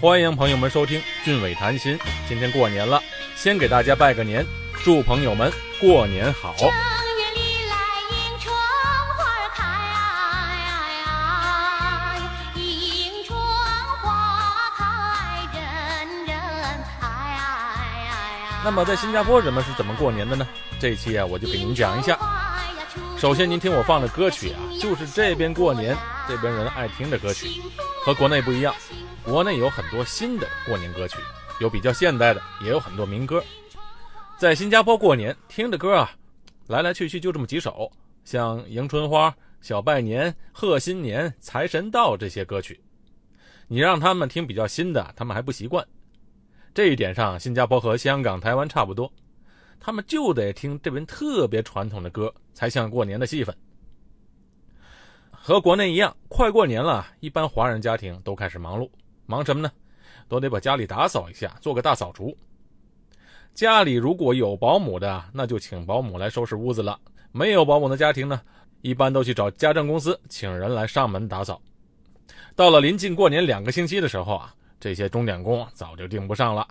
欢迎朋友们收听俊伟谈心。今天过年了，先给大家拜个年，祝朋友们过年好。正月里来迎春花开，迎春花开人人爱。那么在新加坡人们是怎么过年的呢？这一期啊，我就给您讲一下。首先，您听我放的歌曲啊，就是这边过年这边人爱听的歌曲，和国内不一样。国内有很多新的过年歌曲，有比较现代的，也有很多民歌。在新加坡过年听的歌啊，来来去去就这么几首，像迎春花、小拜年、贺新年、财神到这些歌曲。你让他们听比较新的，他们还不习惯。这一点上，新加坡和香港、台湾差不多，他们就得听这边特别传统的歌，才像过年的气氛。和国内一样，快过年了，一般华人家庭都开始忙碌。忙什么呢？都得把家里打扫一下，做个大扫除。家里如果有保姆的，那就请保姆来收拾屋子了；没有保姆的家庭呢，一般都去找家政公司，请人来上门打扫。到了临近过年两个星期的时候啊，这些钟点工早就订不上了。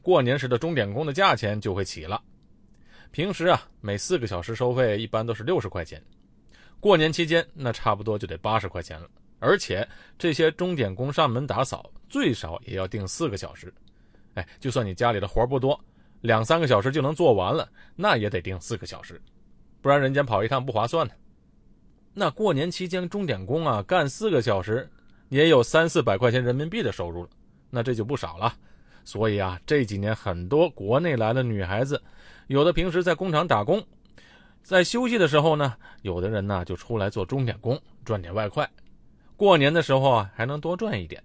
过年时的钟点工的价钱就会起了。平时啊，每四个小时收费一般都是六十块钱，过年期间那差不多就得八十块钱了。而且这些钟点工上门打扫，最少也要定四个小时。哎，就算你家里的活不多，两三个小时就能做完了，那也得定四个小时，不然人家跑一趟不划算呢。那过年期间钟点工啊，干四个小时，也有三四百块钱人民币的收入了，那这就不少了。所以啊，这几年很多国内来的女孩子，有的平时在工厂打工，在休息的时候呢，有的人呢就出来做钟点工，赚点外快。过年的时候啊，还能多赚一点。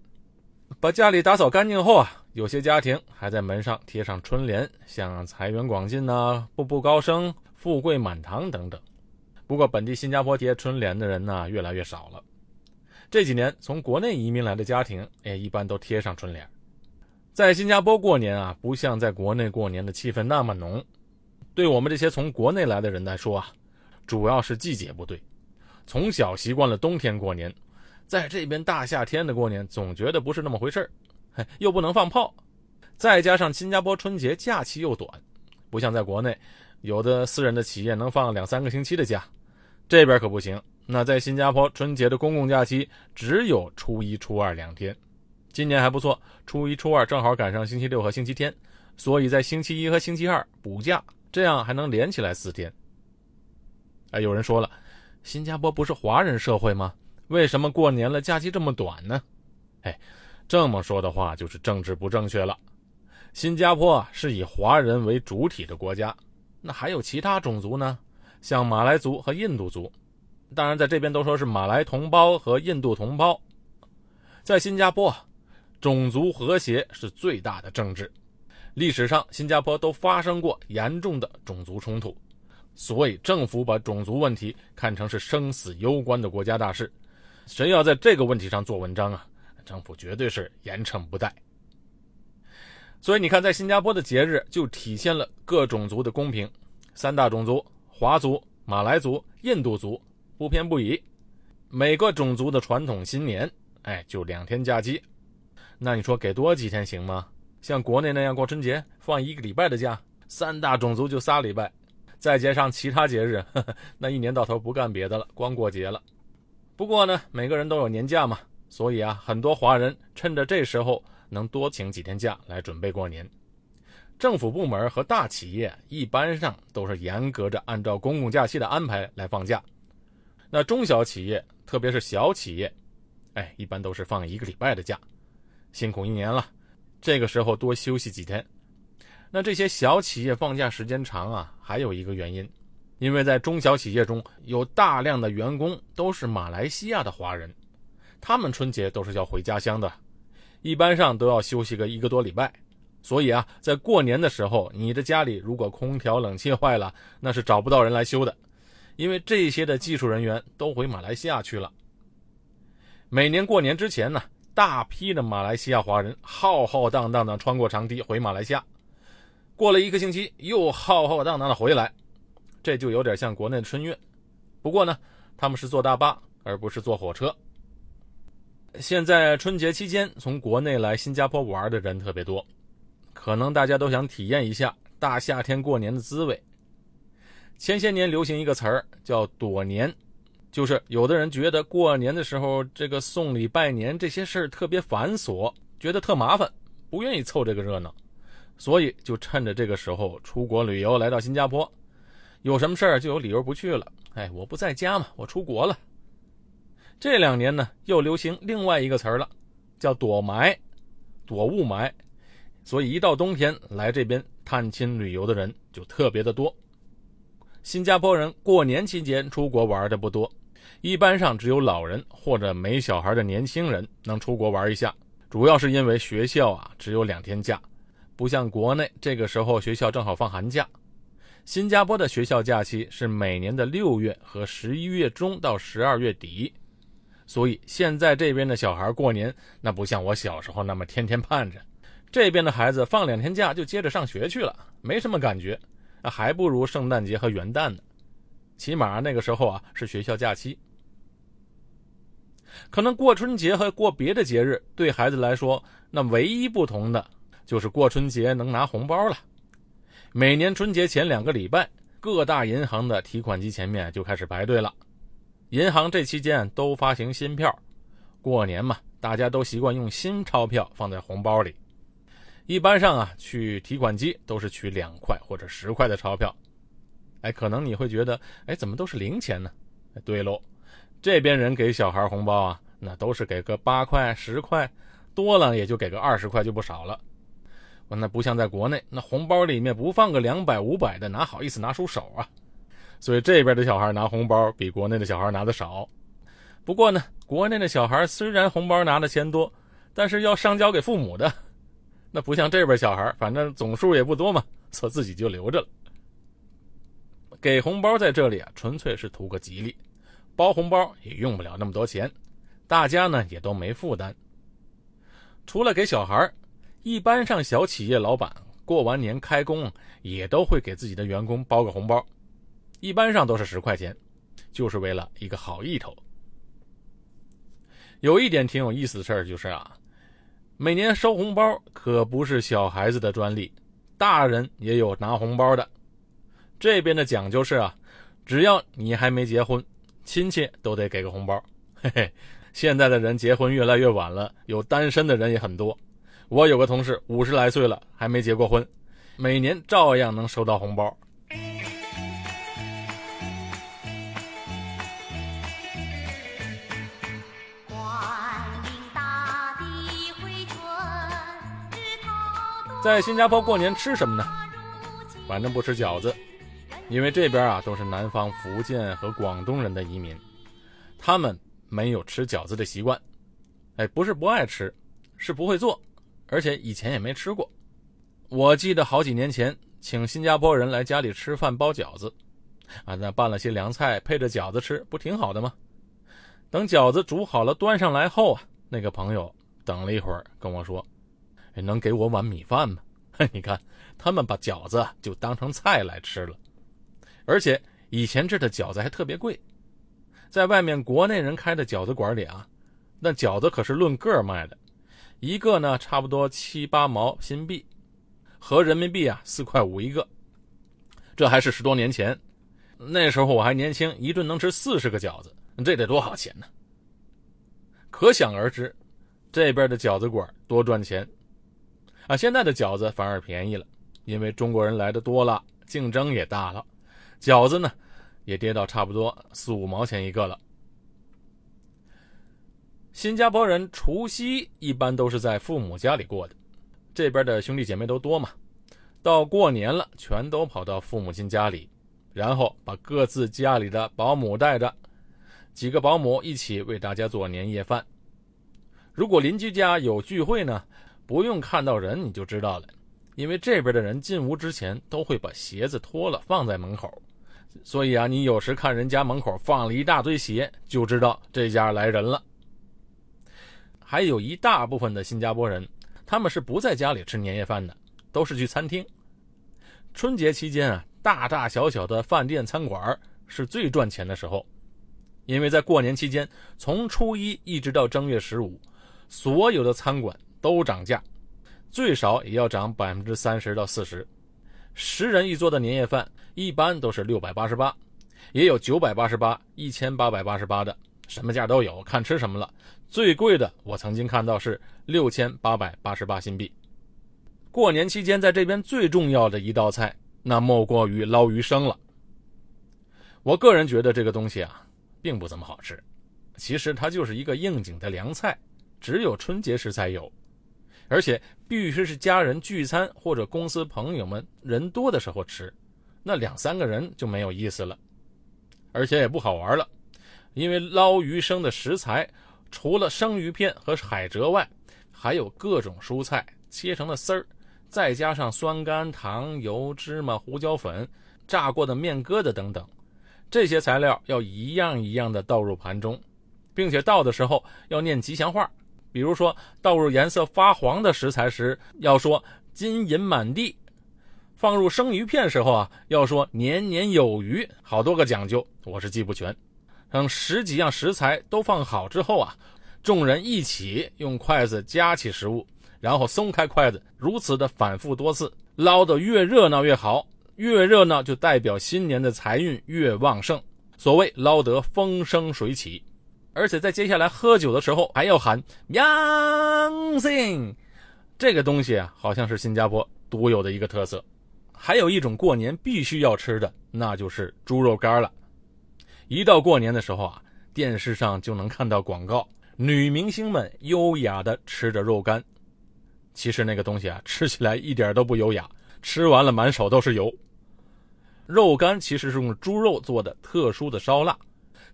把家里打扫干净后啊，有些家庭还在门上贴上春联，像“财源广进”呐、“步步高升”、“富贵满堂”等等。不过，本地新加坡贴春联的人呢，越来越少了。这几年从国内移民来的家庭，也一般都贴上春联。在新加坡过年啊，不像在国内过年的气氛那么浓。对我们这些从国内来的人来说啊，主要是季节不对，从小习惯了冬天过年。在这边大夏天的过年，总觉得不是那么回事儿，又不能放炮，再加上新加坡春节假期又短，不像在国内，有的私人的企业能放两三个星期的假，这边可不行。那在新加坡春节的公共假期只有初一、初二两天，今年还不错，初一、初二正好赶上星期六和星期天，所以在星期一和星期二补假，这样还能连起来四天。哎，有人说了，新加坡不是华人社会吗？为什么过年了假期这么短呢？哎，这么说的话就是政治不正确了。新加坡是以华人为主体的国家，那还有其他种族呢，像马来族和印度族。当然，在这边都说是马来同胞和印度同胞。在新加坡，种族和谐是最大的政治。历史上，新加坡都发生过严重的种族冲突，所以政府把种族问题看成是生死攸关的国家大事。谁要在这个问题上做文章啊？政府绝对是严惩不贷。所以你看，在新加坡的节日就体现了各种族的公平，三大种族——华族、马来族、印度族，不偏不倚。每个种族的传统新年，哎，就两天假期。那你说给多几天行吗？像国内那样过春节放一个礼拜的假，三大种族就仨礼拜，再加上其他节日，呵 呵那一年到头不干别的了，光过节了。不过呢，每个人都有年假嘛，所以啊，很多华人趁着这时候能多请几天假来准备过年。政府部门和大企业一般上都是严格着按照公共假期的安排来放假，那中小企业，特别是小企业，哎，一般都是放一个礼拜的假。辛苦一年了，这个时候多休息几天。那这些小企业放假时间长啊，还有一个原因。因为在中小企业中有大量的员工都是马来西亚的华人，他们春节都是要回家乡的，一般上都要休息个一个多礼拜，所以啊，在过年的时候，你的家里如果空调冷气坏了，那是找不到人来修的，因为这些的技术人员都回马来西亚去了。每年过年之前呢，大批的马来西亚华人浩浩荡荡的穿过长堤回马来西亚，过了一个星期又浩浩荡荡的回来。这就有点像国内的春运，不过呢，他们是坐大巴而不是坐火车。现在春节期间从国内来新加坡玩的人特别多，可能大家都想体验一下大夏天过年的滋味。前些年流行一个词儿叫“躲年”，就是有的人觉得过年的时候这个送礼拜年这些事儿特别繁琐，觉得特麻烦，不愿意凑这个热闹，所以就趁着这个时候出国旅游来到新加坡，有什么事儿就有理由不去了。哎，我不在家嘛，我出国了。这两年呢，又流行另外一个词儿了，叫躲霾，躲雾霾。所以一到冬天来这边探亲旅游的人就特别的多。新加坡人过年期间出国玩的不多，一般上只有老人或者没小孩的年轻人能出国玩一下。主要是因为学校啊只有两天假，不像国内这个时候学校正好放寒假。新加坡的学校假期是每年的六月和十一月中到十二月底。所以现在这边的小孩过年，那不像我小时候那么天天盼着。这边的孩子放两天假就接着上学去了，没什么感觉，还不如圣诞节和元旦呢。起码那个时候啊是学校假期。可能过春节和过别的节日对孩子来说，那唯一不同的就是过春节能拿红包了。每年春节前两个礼拜，各大银行的提款机前面就开始排队了。银行这期间都发行新票，过年嘛，大家都习惯用新钞票放在红包里。一般上啊，去提款机都是取两块或者十块的钞票。哎，可能你会觉得，哎，怎么都是零钱呢？对喽，这边人给小孩红包啊，那都是给个八块、十块，多了也就给个二十块，就不少了。那不像在国内，那红包里面不放个两百、五百的，哪好意思拿出手啊？所以这边的小孩拿红包比国内的小孩拿的少。不过呢，国内的小孩虽然红包拿的钱多，但是要上交给父母的，那不像这边小孩，反正总数也不多嘛，所自己就留着了。给红包在这里啊，纯粹是图个吉利，包红包也用不了那么多钱，大家呢也都没负担。除了给小孩，一般上小企业老板过完年开工也都会给自己的员工包个红包。一般上都是十块钱，就是为了一个好意头。有一点挺有意思的事儿就是啊，每年收红包可不是小孩子的专利，大人也有拿红包的。这边的讲究是啊，只要你还没结婚，亲戚都得给个红包。嘿嘿，现在的人结婚越来越晚了，有单身的人也很多。我有个同事五十来岁了还没结过婚，每年照样能收到红包。在新加坡过年吃什么呢？反正不吃饺子，因为这边啊都是南方福建和广东人的移民，他们没有吃饺子的习惯。哎，不是不爱吃，是不会做，而且以前也没吃过。我记得好几年前请新加坡人来家里吃饭包饺子，啊，那拌了些凉菜配着饺子吃，不挺好的吗？等饺子煮好了端上来后啊，那个朋友等了一会儿跟我说。能给我碗米饭吗？你看，他们把饺子就当成菜来吃了，而且以前这的饺子还特别贵，在外面国内人开的饺子馆里啊，那饺子可是论个卖的，一个呢差不多七八毛新币，合人民币啊四块五一个，这还是十多年前，那时候我还年轻，一顿能吃四十个饺子，这得多少钱呢？可想而知，这边的饺子馆多赚钱。啊，现在的饺子反而便宜了，因为中国人来的多了，竞争也大了，饺子呢也跌到差不多四五毛钱一个了。新加坡人除夕一般都是在父母家里过的，这边的兄弟姐妹都多嘛，到过年了全都跑到父母亲家里，然后把各自家里的保姆带着，几个保姆一起为大家做年夜饭。如果邻居家有聚会呢？不用看到人你就知道了，因为这边的人进屋之前都会把鞋子脱了放在门口，所以啊，你有时看人家门口放了一大堆鞋，就知道这家来人了。还有一大部分的新加坡人，他们是不在家里吃年夜饭的，都是去餐厅。春节期间啊，大大小小的饭店餐馆是最赚钱的时候，因为在过年期间，从初一一直到正月十五，所有的餐馆都涨价，最少也要涨百分之三十到四十。十人一桌的年夜饭一般都是六百八十八，也有九百八十八、一千八百八十八的，什么价都有，看吃什么了。最贵的我曾经看到是六千八百八十八新币。过年期间在这边最重要的一道菜，那莫过于捞鱼生了。我个人觉得这个东西啊，并不怎么好吃。其实它就是一个应景的凉菜，只有春节时才有，而且必须是家人聚餐或者公司朋友们人多的时候吃，那两三个人就没有意思了，而且也不好玩了。因为捞鱼生的食材，除了生鱼片和海蜇外，还有各种蔬菜切成了丝儿，再加上酸甘糖、油、芝麻、胡椒粉、炸过的面疙瘩等等。这些材料要一样一样的倒入盘中，并且倒的时候要念吉祥话，比如说倒入颜色发黄的食材时要说“金银满地”，放入生鱼片时候啊要说“年年有余”，好多个讲究，我是记不全。等十几样食材都放好之后啊，众人一起用筷子夹起食物，然后松开筷子，如此的反复多次，捞得越热闹越好。越热闹就代表新年的财运越旺盛，所谓捞得风生水起。而且在接下来喝酒的时候还要喊“阳性”，这个东西啊，好像是新加坡独有的一个特色。还有一种过年必须要吃的，那就是猪肉干了。一到过年的时候啊，电视上就能看到广告，女明星们优雅的吃着肉干。其实那个东西啊，吃起来一点都不优雅，吃完了满手都是油。肉干其实是用猪肉做的特殊的烧腊，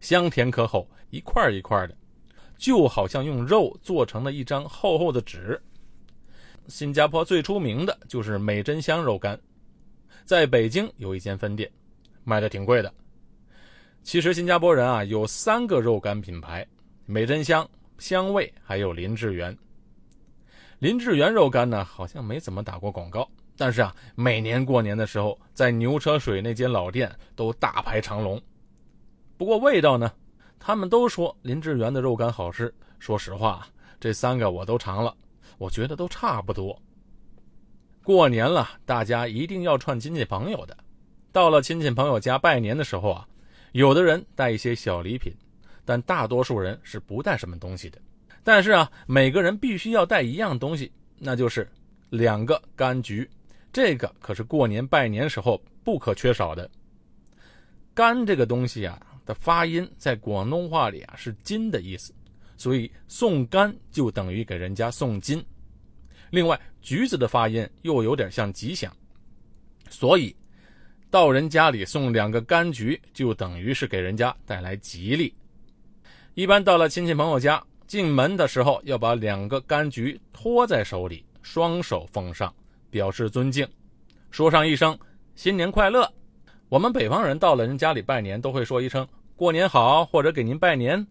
香甜可口，一块一块的，就好像用肉做成了一张厚厚的纸。新加坡最出名的就是美珍香肉干，在北京有一间分店，卖的挺贵的。其实新加坡人啊有三个肉干品牌：美珍香、香味，还有林志源。林志源肉干呢，好像没怎么打过广告。但是啊，每年过年的时候，在牛车水那间老店都大排长龙。不过味道呢，他们都说林志源的肉干好吃。说实话，这三个我都尝了，我觉得都差不多。过年了，大家一定要串亲戚朋友的。到了亲戚朋友家拜年的时候啊，有的人带一些小礼品，但大多数人是不带什么东西的。但是啊，每个人必须要带一样东西，那就是两个柑橘。这个可是过年拜年时候不可缺少的。柑这个东西啊的发音在广东话里啊是金的意思，所以送柑就等于给人家送金。另外，橘子的发音又有点像吉祥，所以到人家里送两个柑橘就等于是给人家带来吉利。一般到了亲戚朋友家，进门的时候要把两个柑橘托在手里，双手奉上。表示尊敬，说上一声新年快乐。我们北方人到了人家里拜年，都会说一声过年好，或者给您拜年。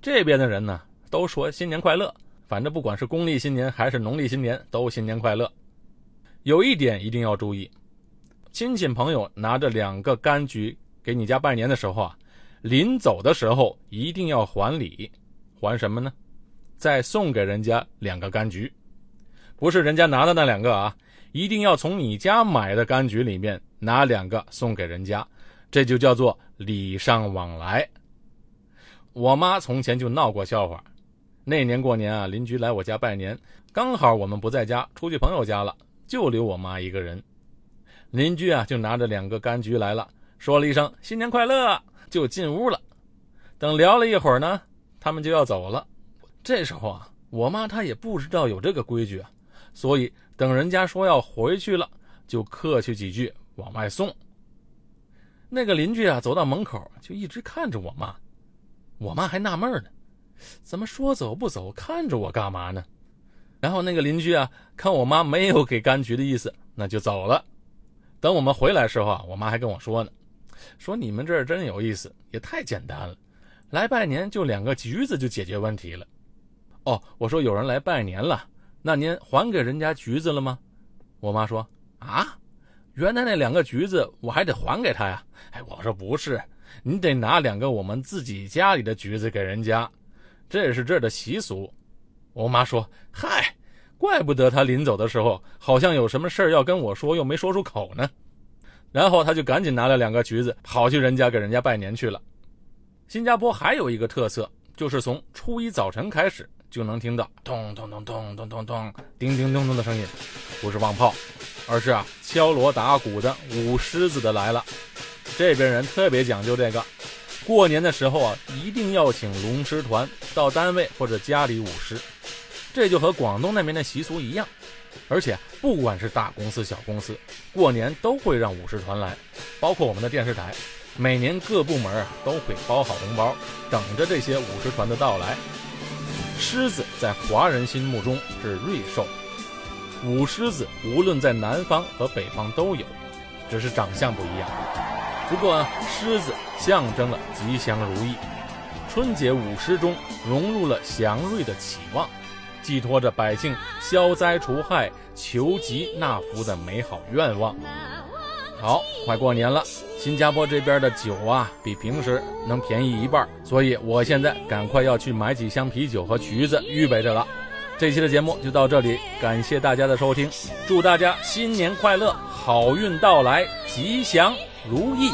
这边的人呢，都说新年快乐。反正不管是公历新年还是农历新年，都新年快乐。有一点一定要注意，亲戚朋友拿着两个柑橘给你家拜年的时候啊，临走的时候一定要还礼，还什么呢？再送给人家两个柑橘，不是人家拿的那两个啊。一定要从你家买的柑橘里面拿两个送给人家，这就叫做礼尚往来。我妈从前就闹过笑话，那年过年啊，邻居来我家拜年，刚好我们不在家，出去朋友家了，就留我妈一个人。邻居啊就拿着两个柑橘来了，说了一声新年快乐，就进屋了。等聊了一会儿呢，他们就要走了。这时候啊，我妈她也不知道有这个规矩啊。所以，等人家说要回去了，就客气几句往外送。那个邻居啊，走到门口就一直看着我妈，我妈还纳闷呢，怎么说走不走，看着我干嘛呢？然后那个邻居啊，看我妈没有给柑橘的意思，那就走了。等我们回来时候啊，我妈还跟我说呢，说你们这儿真有意思，也太简单了，来拜年就两个橘子就解决问题了。哦，我说有人来拜年了。那您还给人家橘子了吗？我妈说：“啊，原来那两个橘子我还得还给他呀。”哎，我说不是，你得拿两个我们自己家里的橘子给人家，这是这儿的习俗。”我妈说：“嗨，怪不得他临走的时候好像有什么事儿要跟我说，又没说出口呢。”然后他就赶紧拿了两个橘子，跑去人家给人家拜年去了。新加坡还有一个特色，就是从初一早晨开始就能听到咚咚咚咚咚咚咚、叮叮咚咚的声音，不是放炮，而是啊敲锣打鼓的舞狮子的来了。这边人特别讲究这个，过年的时候啊，一定要请龙狮团到单位或者家里舞狮，这就和广东那边的习俗一样。而且不管是大公司、小公司，过年都会让舞狮团来，包括我们的电视台，每年各部门都会包好红包，等着这些舞狮团的到来。狮子在华人心目中是瑞兽，舞狮子无论在南方和北方都有，只是长相不一样。不过狮子象征了吉祥如意，春节舞狮中融入了祥瑞的期望。寄托着百姓消灾除害、求吉纳福的美好愿望。好，快过年了，新加坡这边的酒啊，比平时能便宜一半，所以我现在赶快要去买几箱啤酒和橘子预备着了。这期的节目就到这里，感谢大家的收听，祝大家新年快乐，好运到来，吉祥如意。